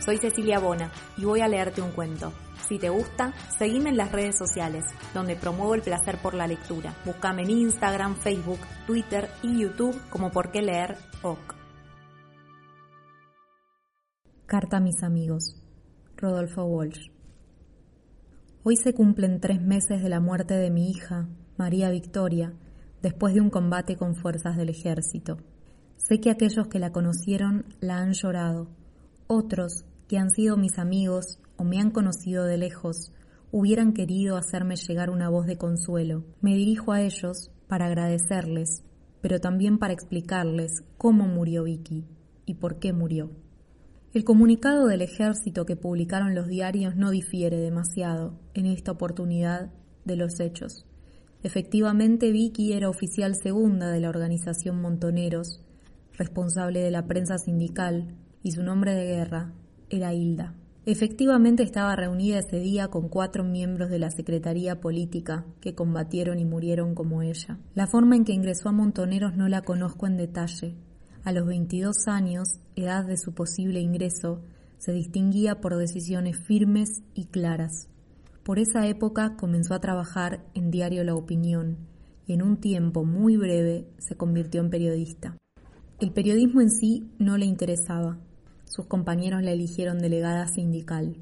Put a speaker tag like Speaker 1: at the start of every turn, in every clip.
Speaker 1: soy Cecilia Bona y voy a leerte un cuento. Si te gusta, seguime en las redes sociales, donde promuevo el placer por la lectura. Búscame en Instagram, Facebook, Twitter y YouTube como Por qué leer OK.
Speaker 2: Carta a mis amigos. Rodolfo Walsh. Hoy se cumplen tres meses de la muerte de mi hija, María Victoria, después de un combate con fuerzas del ejército. Sé que aquellos que la conocieron la han llorado. Otros, que han sido mis amigos o me han conocido de lejos, hubieran querido hacerme llegar una voz de consuelo. Me dirijo a ellos para agradecerles, pero también para explicarles cómo murió Vicky y por qué murió. El comunicado del ejército que publicaron los diarios no difiere demasiado en esta oportunidad de los hechos. Efectivamente, Vicky era oficial segunda de la organización Montoneros, responsable de la prensa sindical, y su nombre de guerra era Hilda. Efectivamente estaba reunida ese día con cuatro miembros de la Secretaría Política que combatieron y murieron como ella. La forma en que ingresó a Montoneros no la conozco en detalle. A los 22 años, edad de su posible ingreso, se distinguía por decisiones firmes y claras. Por esa época comenzó a trabajar en Diario La Opinión y en un tiempo muy breve se convirtió en periodista. El periodismo en sí no le interesaba, sus compañeros la eligieron delegada sindical.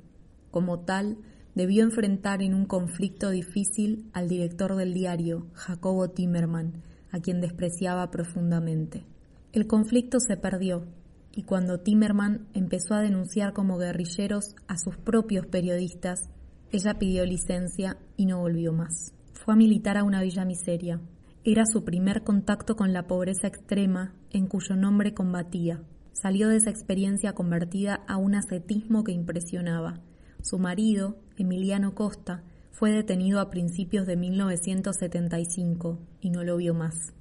Speaker 2: Como tal, debió enfrentar en un conflicto difícil al director del diario, Jacobo Timerman, a quien despreciaba profundamente. El conflicto se perdió, y cuando Timerman empezó a denunciar como guerrilleros a sus propios periodistas, ella pidió licencia y no volvió más. Fue a militar a una villa miseria. Era su primer contacto con la pobreza extrema en cuyo nombre combatía, salió de esa experiencia convertida a un ascetismo que impresionaba. Su marido, Emiliano Costa, fue detenido a principios de 1975 y no lo vio más.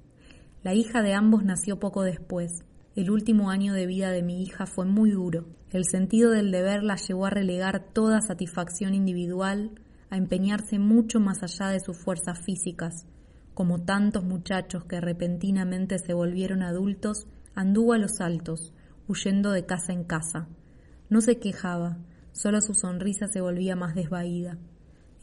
Speaker 2: La hija de ambos nació poco después. El último año de vida de mi hija fue muy duro. El sentido del deber la llevó a relegar toda satisfacción individual, a empeñarse mucho más allá de sus fuerzas físicas. Como tantos muchachos que repentinamente se volvieron adultos, anduvo a los altos, huyendo de casa en casa. No se quejaba, solo su sonrisa se volvía más desvaída.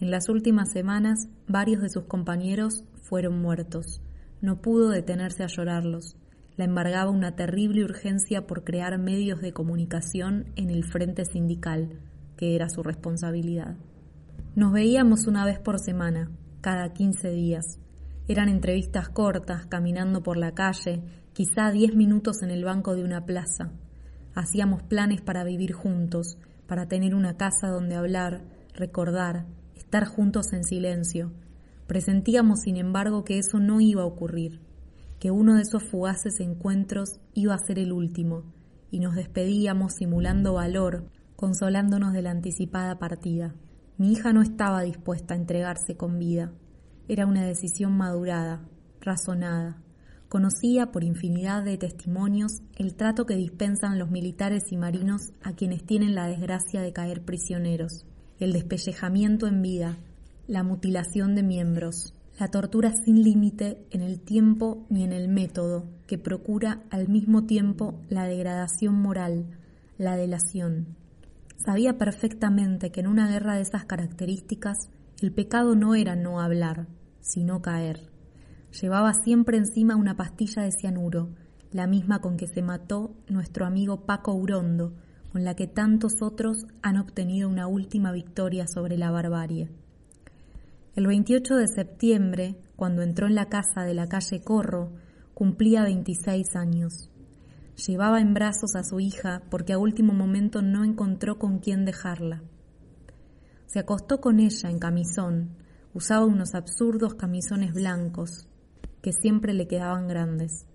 Speaker 2: En las últimas semanas, varios de sus compañeros fueron muertos. No pudo detenerse a llorarlos. La embargaba una terrible urgencia por crear medios de comunicación en el frente sindical, que era su responsabilidad. Nos veíamos una vez por semana, cada quince días. Eran entrevistas cortas, caminando por la calle, quizá diez minutos en el banco de una plaza. Hacíamos planes para vivir juntos, para tener una casa donde hablar, recordar, estar juntos en silencio. Presentíamos, sin embargo, que eso no iba a ocurrir, que uno de esos fugaces encuentros iba a ser el último, y nos despedíamos simulando valor, consolándonos de la anticipada partida. Mi hija no estaba dispuesta a entregarse con vida. Era una decisión madurada, razonada. Conocía por infinidad de testimonios el trato que dispensan los militares y marinos a quienes tienen la desgracia de caer prisioneros, el despellejamiento en vida, la mutilación de miembros, la tortura sin límite en el tiempo ni en el método, que procura al mismo tiempo la degradación moral, la delación. Sabía perfectamente que en una guerra de esas características el pecado no era no hablar, sino caer. Llevaba siempre encima una pastilla de cianuro, la misma con que se mató nuestro amigo Paco Urondo, con la que tantos otros han obtenido una última victoria sobre la barbarie. El 28 de septiembre, cuando entró en la casa de la calle Corro, cumplía 26 años. Llevaba en brazos a su hija porque a último momento no encontró con quién dejarla. Se acostó con ella en camisón, usaba unos absurdos camisones blancos, que siempre le quedaban grandes.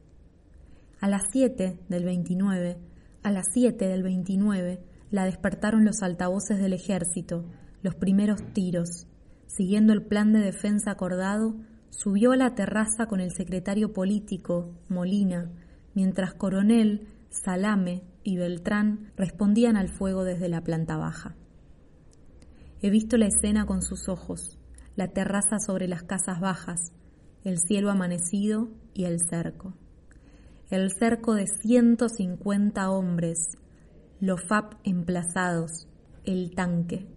Speaker 2: A las 7 del 29, a las 7 del 29, La despertaron los altavoces del ejército, los primeros tiros. Siguiendo el plan de defensa acordado, subió a la terraza con el secretario político, Molina, mientras Coronel, Salame y Beltrán respondían al fuego desde la planta baja. He visto la escena con sus ojos, la terraza sobre las casas bajas, el cielo amanecido y el cerco. El cerco de 150 hombres, los FAP emplazados, el tanque.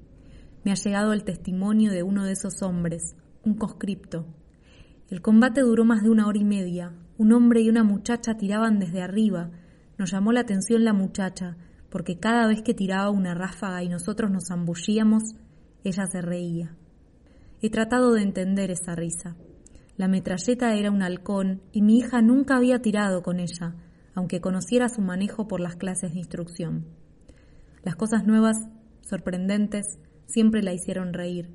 Speaker 2: Me ha llegado el testimonio de uno de esos hombres, un conscripto. El combate duró más de una hora y media. Un hombre y una muchacha tiraban desde arriba. Nos llamó la atención la muchacha, porque cada vez que tiraba una ráfaga y nosotros nos zambullíamos, ella se reía. He tratado de entender esa risa. La metralleta era un halcón y mi hija nunca había tirado con ella, aunque conociera su manejo por las clases de instrucción. Las cosas nuevas, sorprendentes, siempre la hicieron reír.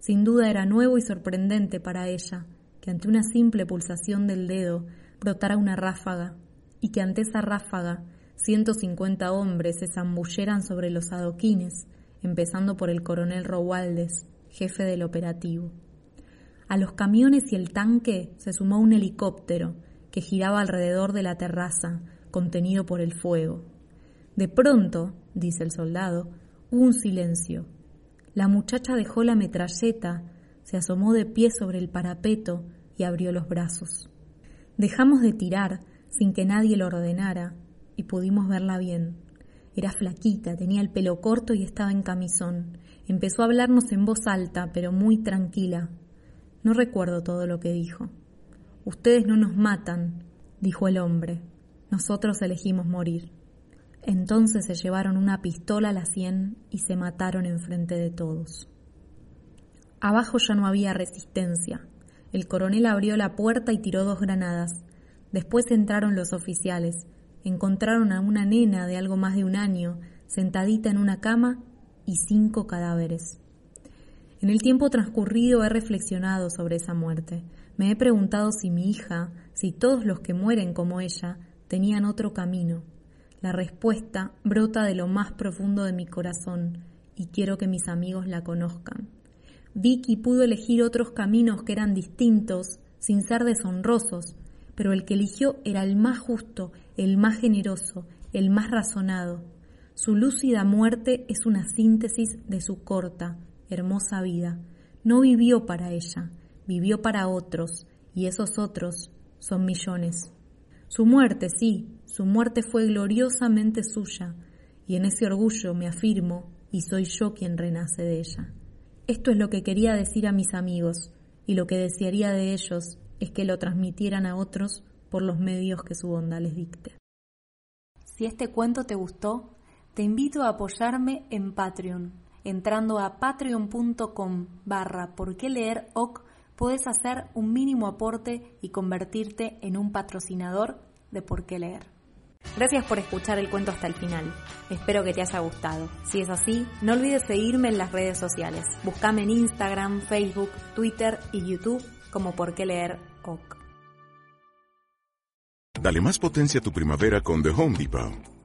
Speaker 2: Sin duda era nuevo y sorprendente para ella que ante una simple pulsación del dedo brotara una ráfaga y que ante esa ráfaga 150 hombres se zambulleran sobre los adoquines, empezando por el coronel Rowaldes, jefe del operativo. A los camiones y el tanque se sumó un helicóptero que giraba alrededor de la terraza, contenido por el fuego. De pronto, dice el soldado, hubo un silencio. La muchacha dejó la metralleta, se asomó de pie sobre el parapeto y abrió los brazos. Dejamos de tirar sin que nadie lo ordenara y pudimos verla bien. Era flaquita, tenía el pelo corto y estaba en camisón. Empezó a hablarnos en voz alta, pero muy tranquila. No recuerdo todo lo que dijo. Ustedes no nos matan, dijo el hombre. Nosotros elegimos morir. Entonces se llevaron una pistola a la sien y se mataron enfrente de todos. Abajo ya no había resistencia. El coronel abrió la puerta y tiró dos granadas. Después entraron los oficiales. Encontraron a una nena de algo más de un año, sentadita en una cama, y cinco cadáveres. En el tiempo transcurrido he reflexionado sobre esa muerte. Me he preguntado si mi hija, si todos los que mueren como ella, tenían otro camino. La respuesta brota de lo más profundo de mi corazón y quiero que mis amigos la conozcan. Vicky pudo elegir otros caminos que eran distintos, sin ser deshonrosos, pero el que eligió era el más justo, el más generoso, el más razonado. Su lúcida muerte es una síntesis de su corta, hermosa vida. No vivió para ella, vivió para otros, y esos otros son millones. Su muerte, sí, su muerte fue gloriosamente suya, y en ese orgullo me afirmo y soy yo quien renace de ella. Esto es lo que quería decir a mis amigos, y lo que desearía de ellos es que lo transmitieran a otros por los medios que su bondad les dicte.
Speaker 1: Si este cuento te gustó, te invito a apoyarme en Patreon. Entrando a patreon.com barra por qué leer puedes hacer un mínimo aporte y convertirte en un patrocinador de por qué leer. Gracias por escuchar el cuento hasta el final. Espero que te haya gustado. Si es así, no olvides seguirme en las redes sociales. Búscame en Instagram, Facebook, Twitter y YouTube como por qué leer OK.
Speaker 3: Dale más potencia a tu primavera con The Home Depot.